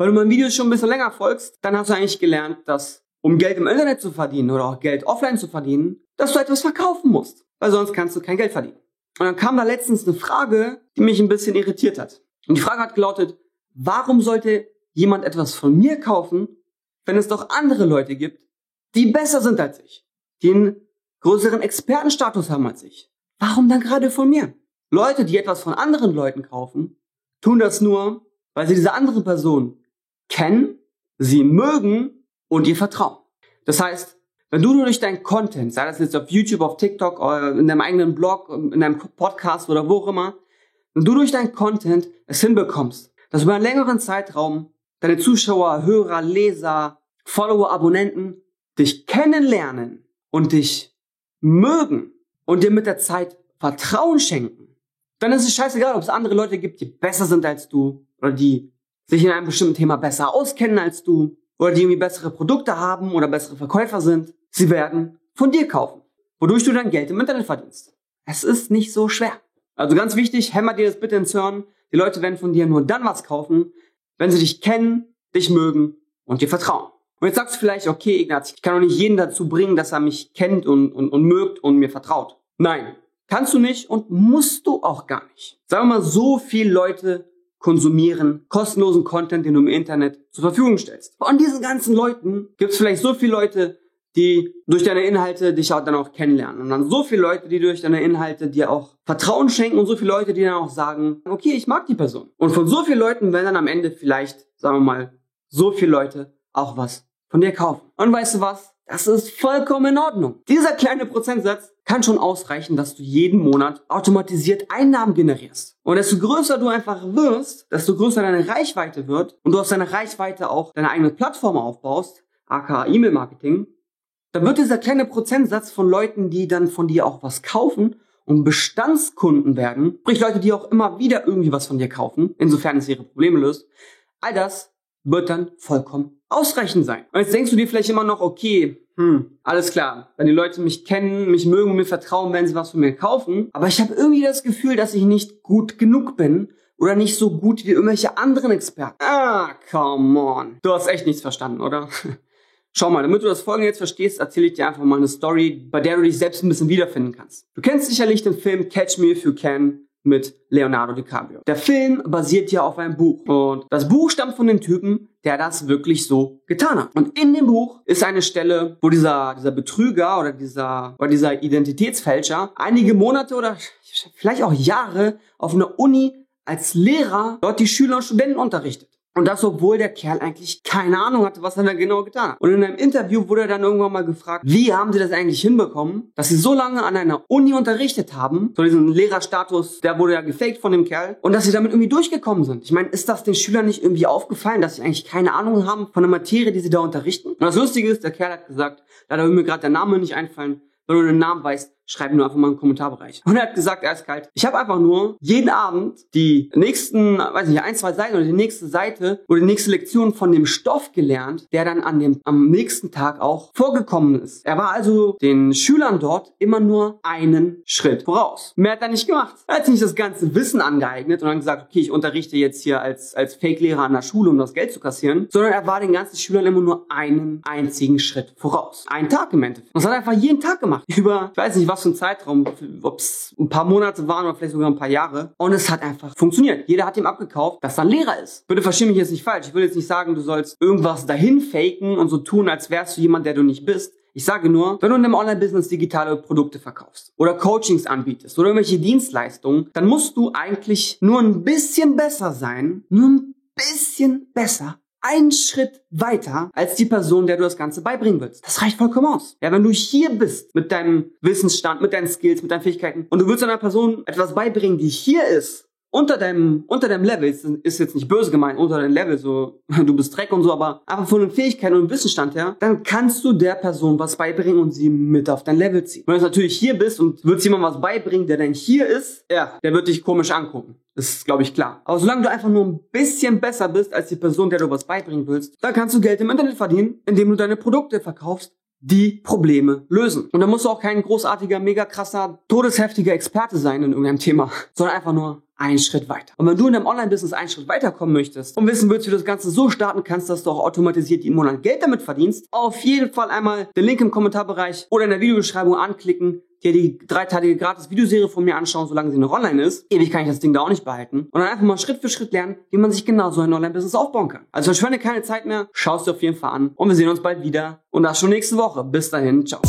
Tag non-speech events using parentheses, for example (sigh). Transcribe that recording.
Weil du meinen Videos schon ein bisschen länger folgst, dann hast du eigentlich gelernt, dass um Geld im Internet zu verdienen oder auch Geld offline zu verdienen, dass du etwas verkaufen musst. Weil sonst kannst du kein Geld verdienen. Und dann kam da letztens eine Frage, die mich ein bisschen irritiert hat. Und die Frage hat gelautet, warum sollte jemand etwas von mir kaufen, wenn es doch andere Leute gibt, die besser sind als ich, die einen größeren Expertenstatus haben als ich? Warum dann gerade von mir? Leute, die etwas von anderen Leuten kaufen, tun das nur, weil sie diese andere Person kennen, sie mögen und ihr vertrauen. Das heißt, wenn du durch deinen Content, sei das jetzt auf YouTube, auf TikTok, oder in deinem eigenen Blog, in deinem Podcast oder wo auch immer, wenn du durch deinen Content es hinbekommst, dass über einen längeren Zeitraum deine Zuschauer, Hörer, Leser, Follower, Abonnenten dich kennenlernen und dich mögen und dir mit der Zeit Vertrauen schenken, dann ist es scheißegal, ob es andere Leute gibt, die besser sind als du oder die sich in einem bestimmten Thema besser auskennen als du oder die irgendwie bessere Produkte haben oder bessere Verkäufer sind. Sie werden von dir kaufen, wodurch du dein Geld im Internet verdienst. Es ist nicht so schwer. Also ganz wichtig, hämmer dir das bitte ins Hirn. Die Leute werden von dir nur dann was kaufen, wenn sie dich kennen, dich mögen und dir vertrauen. Und jetzt sagst du vielleicht, okay, Ignaz, ich kann doch nicht jeden dazu bringen, dass er mich kennt und, und, und mögt und mir vertraut. Nein, kannst du nicht und musst du auch gar nicht. Sagen wir mal, so viele Leute konsumieren kostenlosen Content, den du im Internet zur Verfügung stellst. Von diesen ganzen Leuten gibt es vielleicht so viele Leute, die durch deine Inhalte dich auch dann auch kennenlernen. Und dann so viele Leute, die durch deine Inhalte dir auch Vertrauen schenken und so viele Leute, die dann auch sagen, okay, ich mag die Person. Und von so vielen Leuten werden dann am Ende vielleicht, sagen wir mal, so viele Leute auch was von dir kaufen. Und weißt du was? Das ist vollkommen in Ordnung. Dieser kleine Prozentsatz kann schon ausreichen, dass du jeden Monat automatisiert Einnahmen generierst. Und desto größer du einfach wirst, desto größer deine Reichweite wird und du aus deiner Reichweite auch deine eigene Plattform aufbaust, aka E-Mail-Marketing, dann wird dieser kleine Prozentsatz von Leuten, die dann von dir auch was kaufen und Bestandskunden werden, sprich Leute, die auch immer wieder irgendwie was von dir kaufen, insofern es ihre Probleme löst, all das wird dann vollkommen ausreichend sein. Und jetzt denkst du dir vielleicht immer noch, okay, hm, alles klar, wenn die Leute mich kennen, mich mögen und mir vertrauen, werden sie was von mir kaufen. Aber ich habe irgendwie das Gefühl, dass ich nicht gut genug bin oder nicht so gut wie irgendwelche anderen Experten. Ah, come on. Du hast echt nichts verstanden, oder? (laughs) Schau mal, damit du das Folgende jetzt verstehst, erzähle ich dir einfach mal eine Story, bei der du dich selbst ein bisschen wiederfinden kannst. Du kennst sicherlich den Film Catch Me If You Can mit Leonardo DiCaprio. Der Film basiert ja auf einem Buch und das Buch stammt von dem Typen, der das wirklich so getan hat. Und in dem Buch ist eine Stelle, wo dieser, dieser Betrüger oder dieser, oder dieser Identitätsfälscher einige Monate oder vielleicht auch Jahre auf einer Uni als Lehrer dort die Schüler und Studenten unterrichtet. Und das, obwohl der Kerl eigentlich keine Ahnung hatte, was er da genau getan hat. Und in einem Interview wurde er dann irgendwann mal gefragt, wie haben sie das eigentlich hinbekommen, dass sie so lange an einer Uni unterrichtet haben, so diesen Lehrerstatus, der wurde ja gefaked von dem Kerl, und dass sie damit irgendwie durchgekommen sind. Ich meine, ist das den Schülern nicht irgendwie aufgefallen, dass sie eigentlich keine Ahnung haben von der Materie, die sie da unterrichten? Und das Lustige ist, der Kerl hat gesagt, leider will mir gerade der Name nicht einfallen, wenn du den Namen weißt, schreib nur einfach mal im Kommentarbereich. Und er hat gesagt, er ist kalt. Ich habe einfach nur jeden Abend die nächsten, weiß nicht, ein, zwei Seiten oder die nächste Seite oder die nächste Lektion von dem Stoff gelernt, der dann an dem, am nächsten Tag auch vorgekommen ist. Er war also den Schülern dort immer nur einen Schritt voraus. Mehr hat er nicht gemacht. Er hat sich nicht das ganze Wissen angeeignet und dann gesagt, okay, ich unterrichte jetzt hier als, als Fake-Lehrer an der Schule, um das Geld zu kassieren, sondern er war den ganzen Schülern immer nur einen einzigen Schritt voraus. Einen Tag im Endeffekt. Und das hat er einfach jeden Tag gemacht. Über, ich weiß nicht, was für ein Zeitraum, ob es ein paar Monate waren oder vielleicht sogar ein paar Jahre. Und es hat einfach funktioniert. Jeder hat ihm abgekauft, dass er ein Lehrer ist. Bitte verstehe mich jetzt nicht falsch. Ich will jetzt nicht sagen, du sollst irgendwas dahin faken und so tun, als wärst du jemand, der du nicht bist. Ich sage nur, wenn du in einem Online-Business digitale Produkte verkaufst oder Coachings anbietest oder irgendwelche Dienstleistungen, dann musst du eigentlich nur ein bisschen besser sein, nur ein bisschen besser einen Schritt weiter als die Person, der du das Ganze beibringen willst. Das reicht vollkommen aus. Ja, wenn du hier bist mit deinem Wissensstand, mit deinen Skills, mit deinen Fähigkeiten und du willst einer Person etwas beibringen, die hier ist, unter deinem, unter deinem Level, ist, jetzt nicht böse gemeint, unter deinem Level, so, (laughs) du bist Dreck und so, aber einfach von den Fähigkeiten und Wissensstand her, dann kannst du der Person was beibringen und sie mit auf dein Level ziehen. Wenn du natürlich hier bist und willst jemand was beibringen, der dann hier ist, ja, der wird dich komisch angucken. Das ist, glaube ich, klar. Aber solange du einfach nur ein bisschen besser bist als die Person, der du was beibringen willst, dann kannst du Geld im Internet verdienen, indem du deine Produkte verkaufst, die Probleme lösen. Und da musst du auch kein großartiger, mega krasser, todesheftiger Experte sein in irgendeinem Thema, (laughs) sondern einfach nur einen Schritt weiter. Und wenn du in deinem Online-Business einen Schritt weiterkommen möchtest und wissen willst, wie du das Ganze so starten kannst, dass du auch automatisiert im Monat Geld damit verdienst, auf jeden Fall einmal den Link im Kommentarbereich oder in der Videobeschreibung anklicken, dir die dreiteilige gratis Videoserie von mir anschauen, solange sie noch online ist. Ewig kann ich das Ding da auch nicht behalten. Und dann einfach mal Schritt für Schritt lernen, wie man sich genau so ein Online-Business aufbauen kann. Also verschwende keine Zeit mehr, schaust dir auf jeden Fall an und wir sehen uns bald wieder. Und das schon nächste Woche. Bis dahin, ciao.